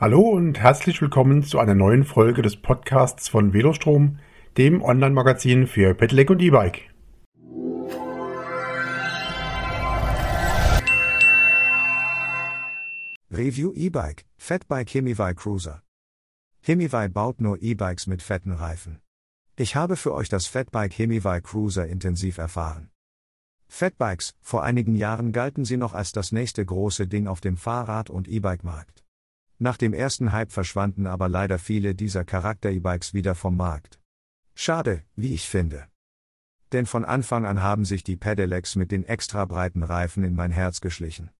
Hallo und herzlich willkommen zu einer neuen Folge des Podcasts von Velostrom, dem Online-Magazin für Pedelec und E-Bike. Review E-Bike, Fatbike Hemivi Cruiser. Hemivi baut nur E-Bikes mit fetten Reifen. Ich habe für euch das Fatbike Hemivi Cruiser intensiv erfahren. Fatbikes, vor einigen Jahren galten sie noch als das nächste große Ding auf dem Fahrrad- und E-Bike-Markt. Nach dem ersten Hype verschwanden aber leider viele dieser Charakter-E-Bikes wieder vom Markt. Schade, wie ich finde. Denn von Anfang an haben sich die Pedelecs mit den extra breiten Reifen in mein Herz geschlichen.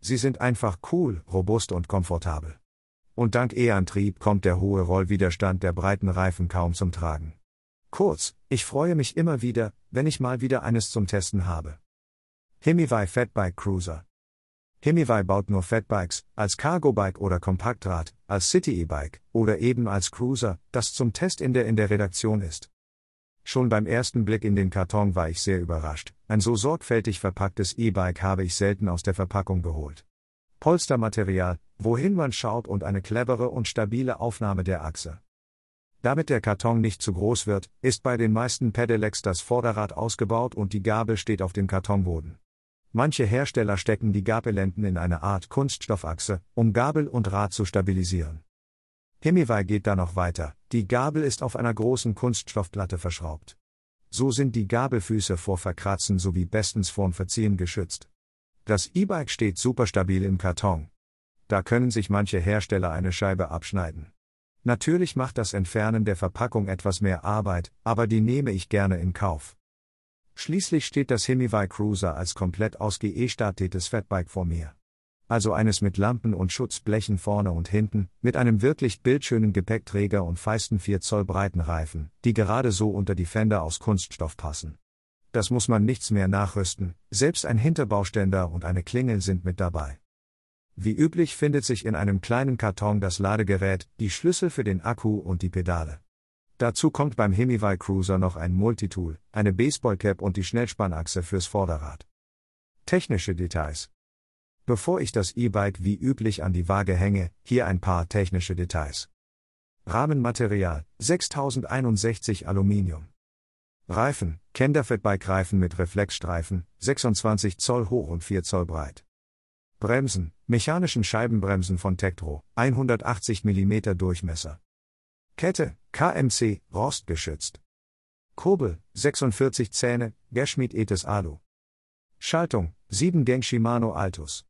Sie sind einfach cool, robust und komfortabel. Und dank E-Antrieb kommt der hohe Rollwiderstand der breiten Reifen kaum zum Tragen. Kurz, ich freue mich immer wieder, wenn ich mal wieder eines zum Testen habe. Hemivi Fatbike Cruiser. Hemivi baut nur Fatbikes, als Cargo-Bike oder Kompaktrad, als City-E-Bike oder eben als Cruiser, das zum Test in der in der Redaktion ist. Schon beim ersten Blick in den Karton war ich sehr überrascht. Ein so sorgfältig verpacktes E-Bike habe ich selten aus der Verpackung geholt. Polstermaterial, wohin man schaut und eine clevere und stabile Aufnahme der Achse. Damit der Karton nicht zu groß wird, ist bei den meisten Pedelecs das Vorderrad ausgebaut und die Gabel steht auf dem Kartonboden. Manche Hersteller stecken die Gabelenden in eine Art Kunststoffachse, um Gabel und Rad zu stabilisieren. Hemiwei geht da noch weiter, die Gabel ist auf einer großen Kunststoffplatte verschraubt. So sind die Gabelfüße vor Verkratzen sowie bestens vorm Verziehen geschützt. Das E-Bike steht super stabil im Karton. Da können sich manche Hersteller eine Scheibe abschneiden. Natürlich macht das Entfernen der Verpackung etwas mehr Arbeit, aber die nehme ich gerne in Kauf. Schließlich steht das Hemivi Cruiser als komplett aus GE startetes Fatbike vor mir. Also eines mit Lampen und Schutzblechen vorne und hinten, mit einem wirklich bildschönen Gepäckträger und feisten 4 Zoll breiten Reifen, die gerade so unter die Fender aus Kunststoff passen. Das muss man nichts mehr nachrüsten, selbst ein Hinterbauständer und eine Klingel sind mit dabei. Wie üblich findet sich in einem kleinen Karton das Ladegerät, die Schlüssel für den Akku und die Pedale. Dazu kommt beim Hemivi Cruiser noch ein Multitool, eine Baseballcap und die Schnellspannachse fürs Vorderrad. Technische Details. Bevor ich das E-Bike wie üblich an die Waage hänge, hier ein paar technische Details. Rahmenmaterial 6061 Aluminium. Reifen, Kenderfettbike-Reifen mit Reflexstreifen, 26 Zoll hoch und 4 Zoll breit. Bremsen, mechanischen Scheibenbremsen von Tektro, 180 mm Durchmesser. Kette, KMC, rostgeschützt. Kurbel, 46 Zähne, Gerschmied Etes Alu. Schaltung, 7 Gang Shimano Altus.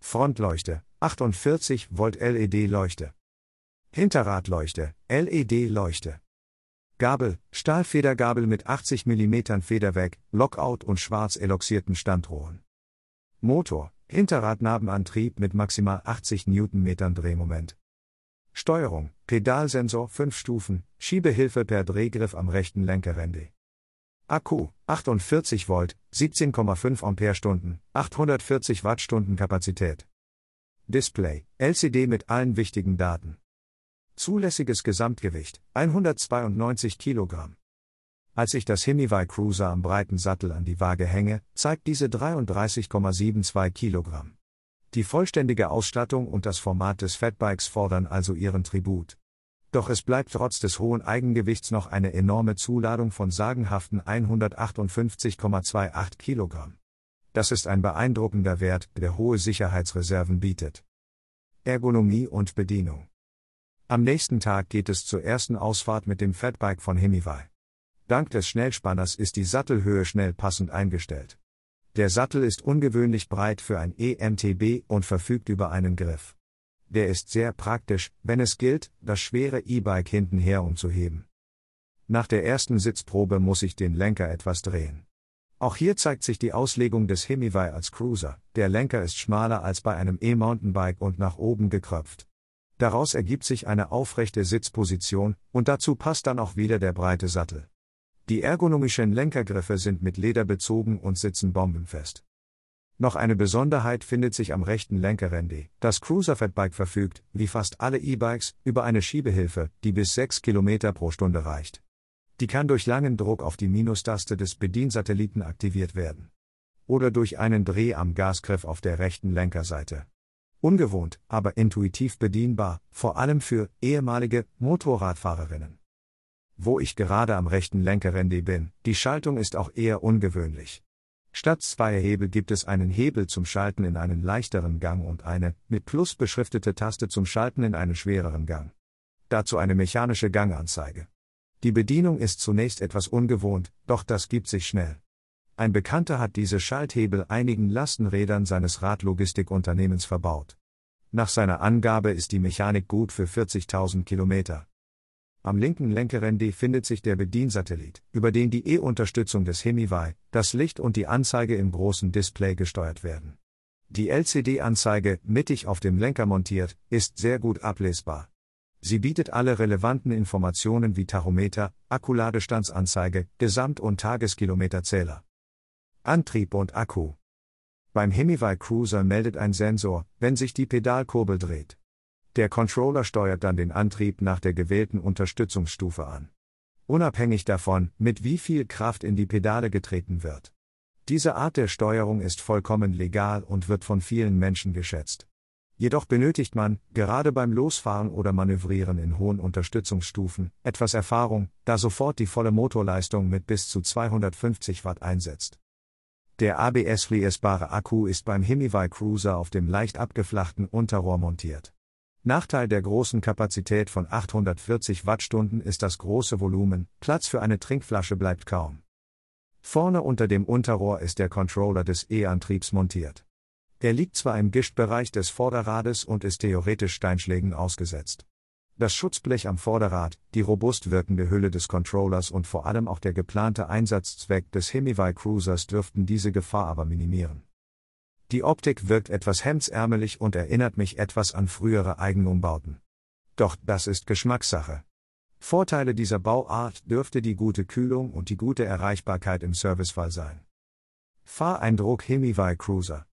Frontleuchte, 48 Volt LED-Leuchte. Hinterradleuchte, LED-Leuchte. Gabel, Stahlfedergabel mit 80 mm Federweg, Lockout und schwarz eloxierten Standrohren. Motor, Hinterradnabenantrieb mit maximal 80 Newtonmetern Drehmoment. Steuerung, Pedalsensor 5 Stufen, Schiebehilfe per Drehgriff am rechten Lenkerende. Akku, 48 Volt, 17,5 Ampere-Stunden, 840 Wattstunden Kapazität. Display, LCD mit allen wichtigen Daten. Zulässiges Gesamtgewicht, 192 Kilogramm. Als ich das Hemivi Cruiser am breiten Sattel an die Waage hänge, zeigt diese 33,72 Kilogramm. Die vollständige Ausstattung und das Format des Fatbikes fordern also ihren Tribut. Doch es bleibt trotz des hohen Eigengewichts noch eine enorme Zuladung von sagenhaften 158,28 Kilogramm. Das ist ein beeindruckender Wert, der hohe Sicherheitsreserven bietet. Ergonomie und Bedienung. Am nächsten Tag geht es zur ersten Ausfahrt mit dem Fatbike von Hemivi. Dank des Schnellspanners ist die Sattelhöhe schnell passend eingestellt. Der Sattel ist ungewöhnlich breit für ein EMTB und verfügt über einen Griff. Der ist sehr praktisch, wenn es gilt, das schwere E-Bike hintenher umzuheben. Nach der ersten Sitzprobe muss ich den Lenker etwas drehen. Auch hier zeigt sich die Auslegung des Hemivi als Cruiser. Der Lenker ist schmaler als bei einem E-Mountainbike und nach oben gekröpft. Daraus ergibt sich eine aufrechte Sitzposition, und dazu passt dann auch wieder der breite Sattel. Die ergonomischen Lenkergriffe sind mit Leder bezogen und sitzen bombenfest. Noch eine Besonderheit findet sich am rechten Lenkerende. Das Cruiser Fatbike verfügt, wie fast alle E-Bikes, über eine Schiebehilfe, die bis 6 km pro Stunde reicht. Die kann durch langen Druck auf die Minustaste des Bediensatelliten aktiviert werden. Oder durch einen Dreh am Gasgriff auf der rechten Lenkerseite. Ungewohnt, aber intuitiv bedienbar, vor allem für ehemalige Motorradfahrerinnen. Wo ich gerade am rechten Lenkerende bin, die Schaltung ist auch eher ungewöhnlich. Statt zwei Hebel gibt es einen Hebel zum Schalten in einen leichteren Gang und eine mit Plus beschriftete Taste zum Schalten in einen schwereren Gang. Dazu eine mechanische Ganganzeige. Die Bedienung ist zunächst etwas ungewohnt, doch das gibt sich schnell. Ein Bekannter hat diese Schalthebel einigen Lastenrädern seines Radlogistikunternehmens verbaut. Nach seiner Angabe ist die Mechanik gut für 40.000 Kilometer. Am linken Lenkerende findet sich der Bediensatellit, über den die E-Unterstützung des Hemivi, das Licht und die Anzeige im großen Display gesteuert werden. Die LCD-Anzeige, mittig auf dem Lenker montiert, ist sehr gut ablesbar. Sie bietet alle relevanten Informationen wie Tachometer, Akkuladestandsanzeige, Gesamt- und Tageskilometerzähler. Antrieb und Akku. Beim Hemivi Cruiser meldet ein Sensor, wenn sich die Pedalkurbel dreht. Der Controller steuert dann den Antrieb nach der gewählten Unterstützungsstufe an. Unabhängig davon, mit wie viel Kraft in die Pedale getreten wird. Diese Art der Steuerung ist vollkommen legal und wird von vielen Menschen geschätzt. Jedoch benötigt man, gerade beim Losfahren oder Manövrieren in hohen Unterstützungsstufen, etwas Erfahrung, da sofort die volle Motorleistung mit bis zu 250 Watt einsetzt. Der ABS-fließbare Akku ist beim Hemivi Cruiser auf dem leicht abgeflachten Unterrohr montiert. Nachteil der großen Kapazität von 840 Wattstunden ist das große Volumen, Platz für eine Trinkflasche bleibt kaum. Vorne unter dem Unterrohr ist der Controller des E-Antriebs montiert. Er liegt zwar im Gischtbereich des Vorderrades und ist theoretisch Steinschlägen ausgesetzt. Das Schutzblech am Vorderrad, die robust wirkende Hülle des Controllers und vor allem auch der geplante Einsatzzweck des Hemivi Cruisers dürften diese Gefahr aber minimieren. Die Optik wirkt etwas hemdsärmelig und erinnert mich etwas an frühere Eigenumbauten. Doch das ist Geschmackssache. Vorteile dieser Bauart dürfte die gute Kühlung und die gute Erreichbarkeit im Servicefall sein. Fahreindruck Hemivi Cruiser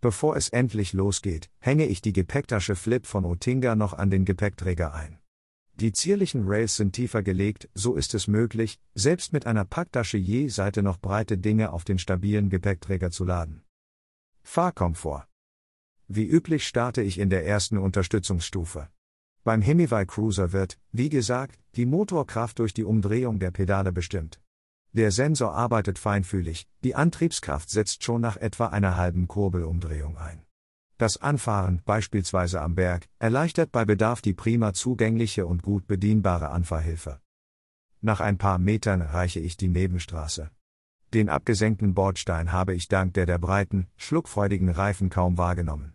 Bevor es endlich losgeht, hänge ich die Gepäcktasche Flip von Otinga noch an den Gepäckträger ein. Die zierlichen Rails sind tiefer gelegt, so ist es möglich, selbst mit einer Packtasche je Seite noch breite Dinge auf den stabilen Gepäckträger zu laden. Fahrkomfort. Wie üblich starte ich in der ersten Unterstützungsstufe. Beim Hemivi Cruiser wird, wie gesagt, die Motorkraft durch die Umdrehung der Pedale bestimmt. Der Sensor arbeitet feinfühlig, die Antriebskraft setzt schon nach etwa einer halben Kurbelumdrehung ein. Das Anfahren, beispielsweise am Berg, erleichtert bei Bedarf die prima zugängliche und gut bedienbare Anfahrhilfe. Nach ein paar Metern erreiche ich die Nebenstraße. Den abgesenkten Bordstein habe ich dank der der breiten, schluckfreudigen Reifen kaum wahrgenommen.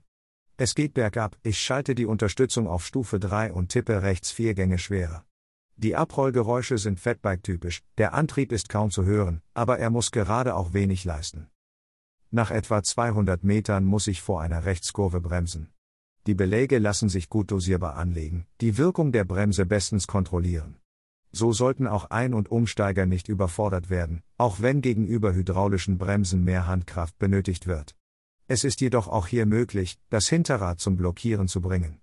Es geht bergab, ich schalte die Unterstützung auf Stufe 3 und tippe rechts vier Gänge schwerer. Die Abrollgeräusche sind Fatbike-typisch, der Antrieb ist kaum zu hören, aber er muss gerade auch wenig leisten. Nach etwa 200 Metern muss ich vor einer Rechtskurve bremsen. Die Beläge lassen sich gut dosierbar anlegen, die Wirkung der Bremse bestens kontrollieren. So sollten auch Ein- und Umsteiger nicht überfordert werden, auch wenn gegenüber hydraulischen Bremsen mehr Handkraft benötigt wird. Es ist jedoch auch hier möglich, das Hinterrad zum Blockieren zu bringen.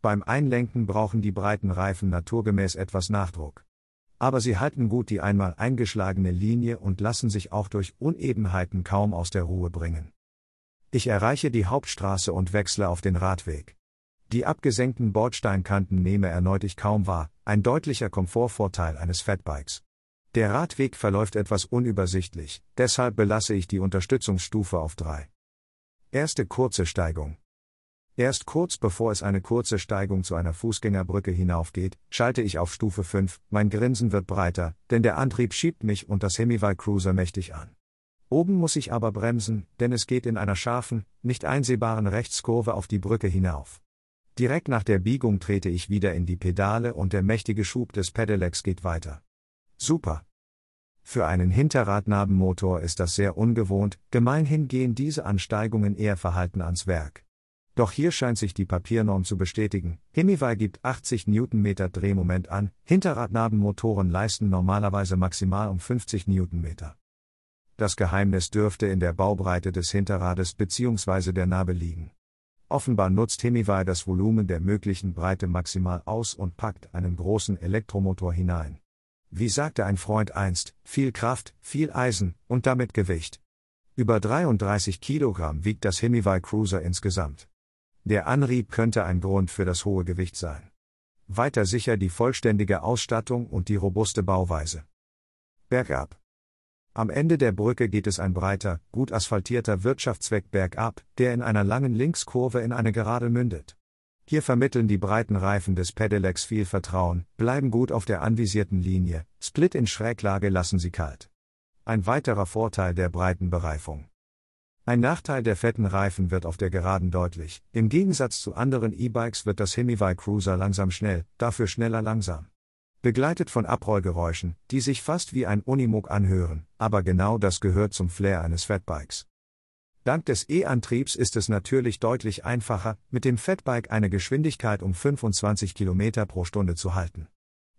Beim Einlenken brauchen die breiten Reifen naturgemäß etwas Nachdruck. Aber sie halten gut die einmal eingeschlagene Linie und lassen sich auch durch Unebenheiten kaum aus der Ruhe bringen. Ich erreiche die Hauptstraße und wechsle auf den Radweg. Die abgesenkten Bordsteinkanten nehme erneut ich kaum wahr, ein deutlicher Komfortvorteil eines Fatbikes. Der Radweg verläuft etwas unübersichtlich, deshalb belasse ich die Unterstützungsstufe auf 3. Erste kurze Steigung. Erst kurz bevor es eine kurze Steigung zu einer Fußgängerbrücke hinaufgeht, schalte ich auf Stufe 5, mein Grinsen wird breiter, denn der Antrieb schiebt mich und das Hemival Cruiser mächtig an. Oben muss ich aber bremsen, denn es geht in einer scharfen, nicht einsehbaren Rechtskurve auf die Brücke hinauf. Direkt nach der Biegung trete ich wieder in die Pedale und der mächtige Schub des Pedelecs geht weiter. Super. Für einen Hinterradnabenmotor ist das sehr ungewohnt, gemeinhin gehen diese Ansteigungen eher verhalten ans Werk. Doch hier scheint sich die Papiernorm zu bestätigen. Hemivi gibt 80 Newtonmeter Drehmoment an, Hinterradnabenmotoren leisten normalerweise maximal um 50 Newtonmeter. Das Geheimnis dürfte in der Baubreite des Hinterrades bzw. der Narbe liegen. Offenbar nutzt Hemivi das Volumen der möglichen Breite maximal aus und packt einen großen Elektromotor hinein. Wie sagte ein Freund einst, viel Kraft, viel Eisen und damit Gewicht. Über 33 Kilogramm wiegt das Hemivi Cruiser insgesamt. Der Antrieb könnte ein Grund für das hohe Gewicht sein. Weiter sicher die vollständige Ausstattung und die robuste Bauweise. Bergab. Am Ende der Brücke geht es ein breiter, gut asphaltierter Wirtschaftsweg bergab, der in einer langen Linkskurve in eine Gerade mündet. Hier vermitteln die breiten Reifen des Pedelecs viel Vertrauen, bleiben gut auf der anvisierten Linie, Split in Schräglage lassen sie kalt. Ein weiterer Vorteil der breiten Bereifung. Ein Nachteil der fetten Reifen wird auf der Geraden deutlich. Im Gegensatz zu anderen E-Bikes wird das Himivai Cruiser langsam schnell, dafür schneller langsam begleitet von Abrollgeräuschen, die sich fast wie ein Unimog anhören, aber genau das gehört zum Flair eines Fatbikes. Dank des E-Antriebs ist es natürlich deutlich einfacher, mit dem Fatbike eine Geschwindigkeit um 25 km pro Stunde zu halten.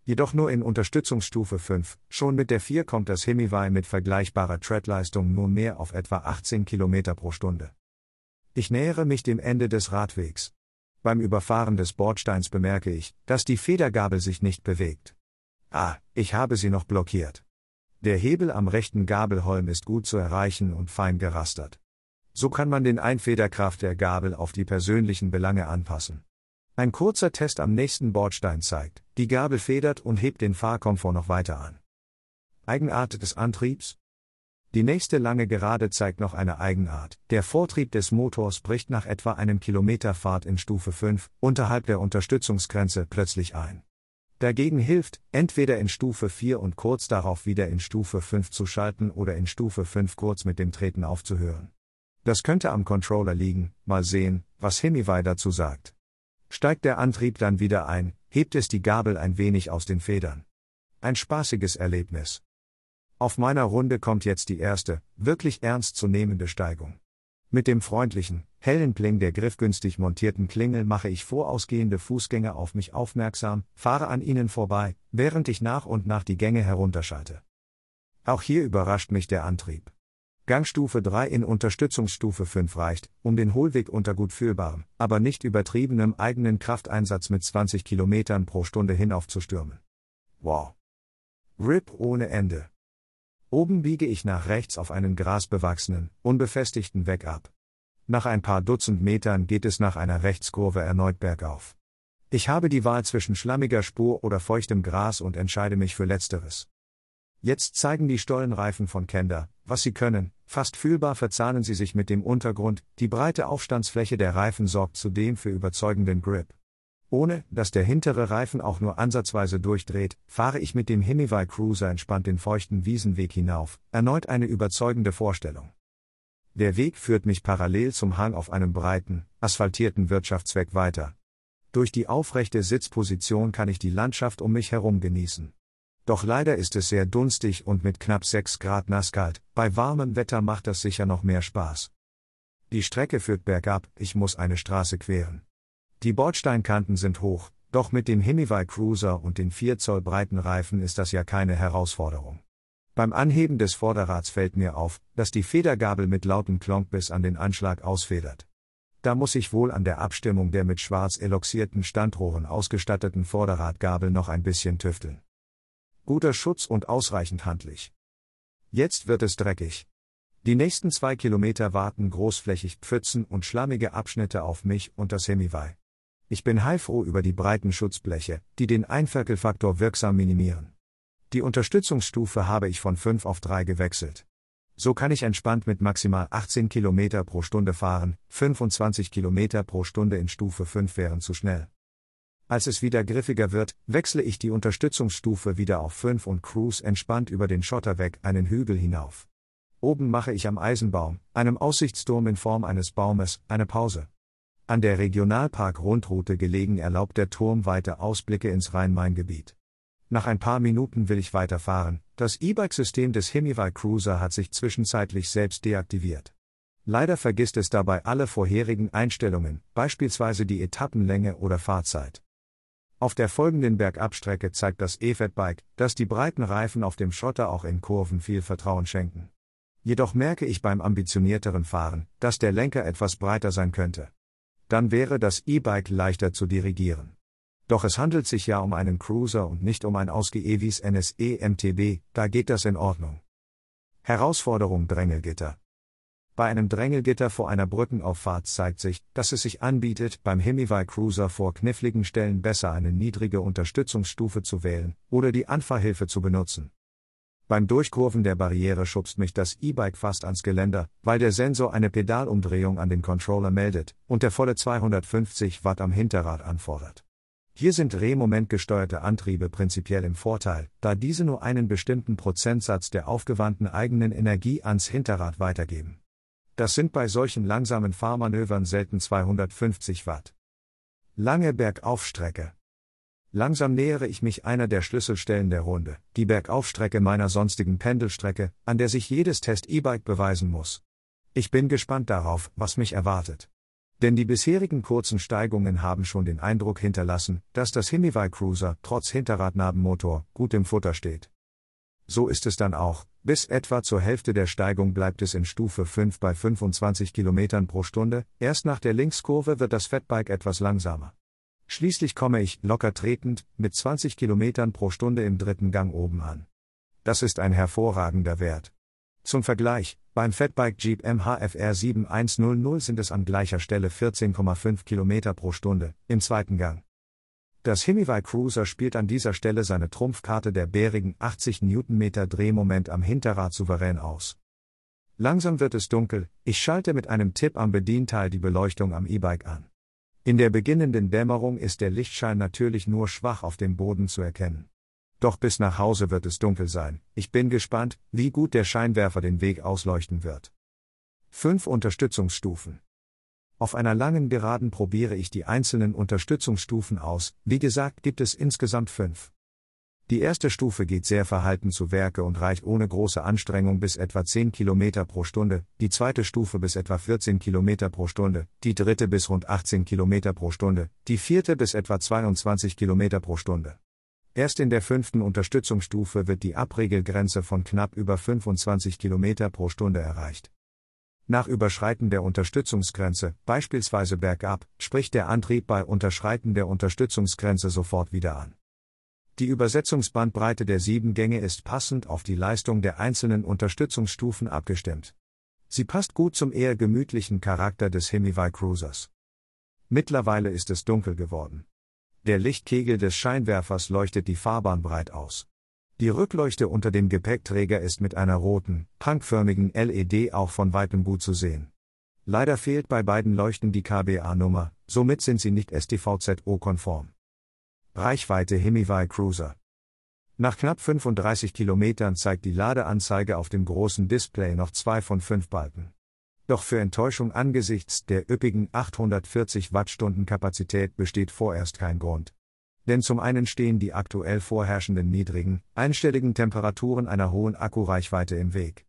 Jedoch nur in Unterstützungsstufe 5, schon mit der 4 kommt das Hemivai mit vergleichbarer Treadleistung nur mehr auf etwa 18 km pro Stunde. Ich nähere mich dem Ende des Radwegs. Beim Überfahren des Bordsteins bemerke ich, dass die Federgabel sich nicht bewegt. Ah, ich habe sie noch blockiert. Der Hebel am rechten Gabelholm ist gut zu erreichen und fein gerastert. So kann man den Einfederkraft der Gabel auf die persönlichen Belange anpassen. Ein kurzer Test am nächsten Bordstein zeigt, die Gabel federt und hebt den Fahrkomfort noch weiter an. Eigenart des Antriebs? Die nächste lange Gerade zeigt noch eine Eigenart. Der Vortrieb des Motors bricht nach etwa einem Kilometer Fahrt in Stufe 5, unterhalb der Unterstützungsgrenze, plötzlich ein. Dagegen hilft, entweder in Stufe 4 und kurz darauf wieder in Stufe 5 zu schalten oder in Stufe 5 kurz mit dem Treten aufzuhören. Das könnte am Controller liegen, mal sehen, was Hemivai dazu sagt. Steigt der Antrieb dann wieder ein, hebt es die Gabel ein wenig aus den Federn. Ein spaßiges Erlebnis. Auf meiner Runde kommt jetzt die erste, wirklich ernstzunehmende Steigung. Mit dem freundlichen, hellen Pling der griffgünstig montierten Klingel mache ich vorausgehende Fußgänger auf mich aufmerksam, fahre an ihnen vorbei, während ich nach und nach die Gänge herunterschalte. Auch hier überrascht mich der Antrieb. Gangstufe 3 in Unterstützungsstufe 5 reicht, um den Hohlweg unter gut fühlbarem, aber nicht übertriebenem eigenen Krafteinsatz mit 20 km pro Stunde hinaufzustürmen. Wow. RIP ohne Ende. Oben biege ich nach rechts auf einen grasbewachsenen, unbefestigten Weg ab. Nach ein paar Dutzend Metern geht es nach einer Rechtskurve erneut bergauf. Ich habe die Wahl zwischen schlammiger Spur oder feuchtem Gras und entscheide mich für letzteres. Jetzt zeigen die Stollenreifen von Kender, was sie können, fast fühlbar verzahnen sie sich mit dem Untergrund, die breite Aufstandsfläche der Reifen sorgt zudem für überzeugenden Grip. Ohne, dass der hintere Reifen auch nur ansatzweise durchdreht, fahre ich mit dem Hemivai Cruiser entspannt den feuchten Wiesenweg hinauf, erneut eine überzeugende Vorstellung. Der Weg führt mich parallel zum Hang auf einem breiten, asphaltierten Wirtschaftsweg weiter. Durch die aufrechte Sitzposition kann ich die Landschaft um mich herum genießen. Doch leider ist es sehr dunstig und mit knapp 6 Grad nasskalt, bei warmem Wetter macht das sicher noch mehr Spaß. Die Strecke führt bergab, ich muss eine Straße queren. Die Bordsteinkanten sind hoch, doch mit dem Hemivai Cruiser und den 4 Zoll breiten Reifen ist das ja keine Herausforderung. Beim Anheben des Vorderrads fällt mir auf, dass die Federgabel mit lautem Klonk bis an den Anschlag ausfedert. Da muss ich wohl an der Abstimmung der mit schwarz eloxierten Standrohren ausgestatteten Vorderradgabel noch ein bisschen tüfteln. Guter Schutz und ausreichend handlich. Jetzt wird es dreckig. Die nächsten zwei Kilometer warten großflächig Pfützen und schlammige Abschnitte auf mich und das Hemivai. Ich bin heilfroh über die breiten Schutzbleche, die den Einferkelfaktor wirksam minimieren. Die Unterstützungsstufe habe ich von 5 auf 3 gewechselt. So kann ich entspannt mit maximal 18 km pro Stunde fahren, 25 km pro Stunde in Stufe 5 wären zu schnell. Als es wieder griffiger wird, wechsle ich die Unterstützungsstufe wieder auf 5 und cruise entspannt über den Schotterweg einen Hügel hinauf. Oben mache ich am Eisenbaum, einem Aussichtsturm in Form eines Baumes, eine Pause. An der Regionalpark-Rundroute gelegen erlaubt der Turm weite Ausblicke ins Rhein-Main-Gebiet. Nach ein paar Minuten will ich weiterfahren, das E-Bike-System des Hemivai Cruiser hat sich zwischenzeitlich selbst deaktiviert. Leider vergisst es dabei alle vorherigen Einstellungen, beispielsweise die Etappenlänge oder Fahrzeit. Auf der folgenden Bergabstrecke zeigt das E-Fat-Bike, dass die breiten Reifen auf dem Schotter auch in Kurven viel Vertrauen schenken. Jedoch merke ich beim ambitionierteren Fahren, dass der Lenker etwas breiter sein könnte dann wäre das E-Bike leichter zu dirigieren. Doch es handelt sich ja um einen Cruiser und nicht um ein ausgeewis NSE MTB, da geht das in Ordnung. Herausforderung Drängelgitter. Bei einem Drängelgitter vor einer Brückenauffahrt zeigt sich, dass es sich anbietet, beim Himivai Cruiser vor kniffligen Stellen besser eine niedrige Unterstützungsstufe zu wählen oder die Anfahrhilfe zu benutzen. Beim Durchkurven der Barriere schubst mich das E-Bike fast ans Geländer, weil der Sensor eine Pedalumdrehung an den Controller meldet und der volle 250 Watt am Hinterrad anfordert. Hier sind drehmomentgesteuerte Antriebe prinzipiell im Vorteil, da diese nur einen bestimmten Prozentsatz der aufgewandten eigenen Energie ans Hinterrad weitergeben. Das sind bei solchen langsamen Fahrmanövern selten 250 Watt. Lange Bergaufstrecke. Langsam nähere ich mich einer der Schlüsselstellen der Runde, die Bergaufstrecke meiner sonstigen Pendelstrecke, an der sich jedes Test-E-Bike beweisen muss. Ich bin gespannt darauf, was mich erwartet. Denn die bisherigen kurzen Steigungen haben schon den Eindruck hinterlassen, dass das Himivai Cruiser trotz Hinterradnabenmotor gut im Futter steht. So ist es dann auch, bis etwa zur Hälfte der Steigung bleibt es in Stufe 5 bei 25 km pro Stunde, erst nach der Linkskurve wird das Fatbike etwas langsamer. Schließlich komme ich, locker tretend, mit 20 km pro Stunde im dritten Gang oben an. Das ist ein hervorragender Wert. Zum Vergleich, beim Fatbike Jeep MHFR 7100 sind es an gleicher Stelle 14,5 km pro Stunde, im zweiten Gang. Das Himivai Cruiser spielt an dieser Stelle seine Trumpfkarte der bärigen 80 Newtonmeter Drehmoment am Hinterrad souverän aus. Langsam wird es dunkel, ich schalte mit einem Tipp am Bedienteil die Beleuchtung am E-Bike an. In der beginnenden Dämmerung ist der Lichtschein natürlich nur schwach auf dem Boden zu erkennen. Doch bis nach Hause wird es dunkel sein, ich bin gespannt, wie gut der Scheinwerfer den Weg ausleuchten wird. 5 Unterstützungsstufen auf einer langen Geraden probiere ich die einzelnen Unterstützungsstufen aus, wie gesagt gibt es insgesamt fünf. Die erste Stufe geht sehr verhalten zu Werke und reicht ohne große Anstrengung bis etwa 10 km pro Stunde, die zweite Stufe bis etwa 14 km pro Stunde, die dritte bis rund 18 km pro Stunde, die vierte bis etwa 22 km pro Stunde. Erst in der fünften Unterstützungsstufe wird die Abregelgrenze von knapp über 25 km pro Stunde erreicht. Nach Überschreiten der Unterstützungsgrenze, beispielsweise bergab, spricht der Antrieb bei Unterschreiten der Unterstützungsgrenze sofort wieder an. Die Übersetzungsbandbreite der sieben Gänge ist passend auf die Leistung der einzelnen Unterstützungsstufen abgestimmt. Sie passt gut zum eher gemütlichen Charakter des Himivai Cruisers. Mittlerweile ist es dunkel geworden. Der Lichtkegel des Scheinwerfers leuchtet die Fahrbahn breit aus. Die Rückleuchte unter dem Gepäckträger ist mit einer roten, punkförmigen LED auch von weitem gut zu sehen. Leider fehlt bei beiden Leuchten die KBA-Nummer, somit sind sie nicht STVZO-konform. Reichweite Himivai Cruiser. Nach knapp 35 Kilometern zeigt die Ladeanzeige auf dem großen Display noch zwei von fünf Balken. Doch für Enttäuschung angesichts der üppigen 840 Wattstunden Kapazität besteht vorerst kein Grund. Denn zum einen stehen die aktuell vorherrschenden niedrigen, einstelligen Temperaturen einer hohen Akkureichweite im Weg.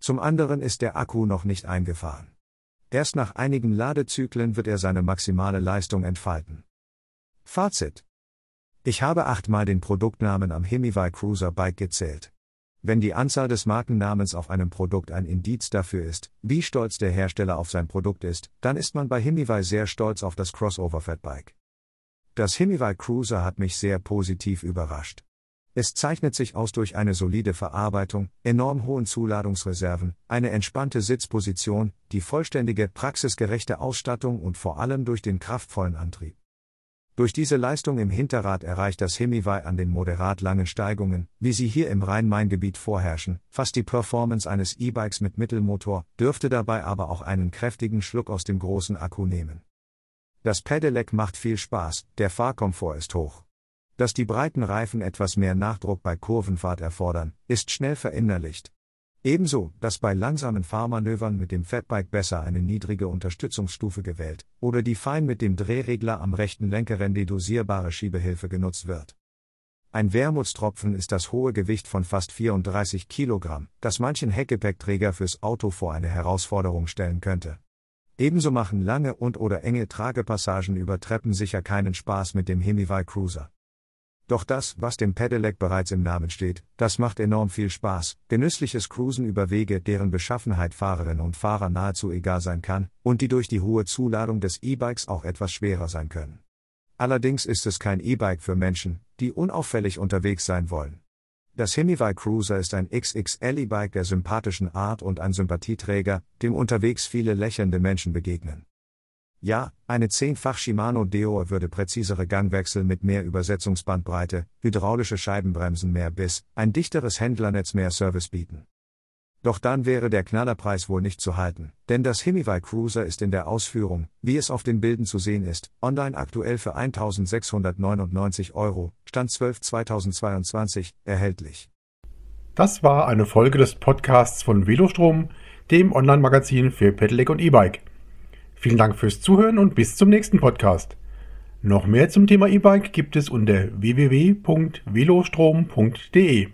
Zum anderen ist der Akku noch nicht eingefahren. Erst nach einigen Ladezyklen wird er seine maximale Leistung entfalten. Fazit. Ich habe achtmal den Produktnamen am Himivai Cruiser Bike gezählt. Wenn die Anzahl des Markennamens auf einem Produkt ein Indiz dafür ist, wie stolz der Hersteller auf sein Produkt ist, dann ist man bei Himivai sehr stolz auf das Crossover Fatbike. Das Himivai Cruiser hat mich sehr positiv überrascht. Es zeichnet sich aus durch eine solide Verarbeitung, enorm hohen Zuladungsreserven, eine entspannte Sitzposition, die vollständige, praxisgerechte Ausstattung und vor allem durch den kraftvollen Antrieb. Durch diese Leistung im Hinterrad erreicht das Himivai an den moderat langen Steigungen, wie sie hier im Rhein-Main-Gebiet vorherrschen, fast die Performance eines E-Bikes mit Mittelmotor, dürfte dabei aber auch einen kräftigen Schluck aus dem großen Akku nehmen. Das Pedelec macht viel Spaß, der Fahrkomfort ist hoch. Dass die breiten Reifen etwas mehr Nachdruck bei Kurvenfahrt erfordern, ist schnell verinnerlicht. Ebenso, dass bei langsamen Fahrmanövern mit dem Fatbike besser eine niedrige Unterstützungsstufe gewählt oder die fein mit dem Drehregler am rechten Lenkerende dosierbare Schiebehilfe genutzt wird. Ein Wermutstropfen ist das hohe Gewicht von fast 34 Kilogramm, das manchen Heckgepäckträger fürs Auto vor eine Herausforderung stellen könnte. Ebenso machen lange und oder enge Tragepassagen über Treppen sicher keinen Spaß mit dem Hemivai Cruiser. Doch das, was dem Pedelec bereits im Namen steht, das macht enorm viel Spaß, genüssliches Cruisen über Wege, deren Beschaffenheit Fahrerinnen und Fahrer nahezu egal sein kann, und die durch die hohe Zuladung des E-Bikes auch etwas schwerer sein können. Allerdings ist es kein E-Bike für Menschen, die unauffällig unterwegs sein wollen. Das Himivai Cruiser ist ein XXL E-Bike der sympathischen Art und ein Sympathieträger, dem unterwegs viele lächelnde Menschen begegnen. Ja, eine zehnfach Shimano Deor würde präzisere Gangwechsel mit mehr Übersetzungsbandbreite, hydraulische Scheibenbremsen mehr Biss, ein dichteres Händlernetz mehr Service bieten. Doch dann wäre der Knallerpreis wohl nicht zu halten, denn das Himivai Cruiser ist in der Ausführung, wie es auf den Bilden zu sehen ist, online aktuell für 1699 Euro, Stand 12 2022, erhältlich. Das war eine Folge des Podcasts von Velostrom, dem Online-Magazin für Pedelec und E-Bike. Vielen Dank fürs Zuhören und bis zum nächsten Podcast. Noch mehr zum Thema E-Bike gibt es unter www.velostrom.de.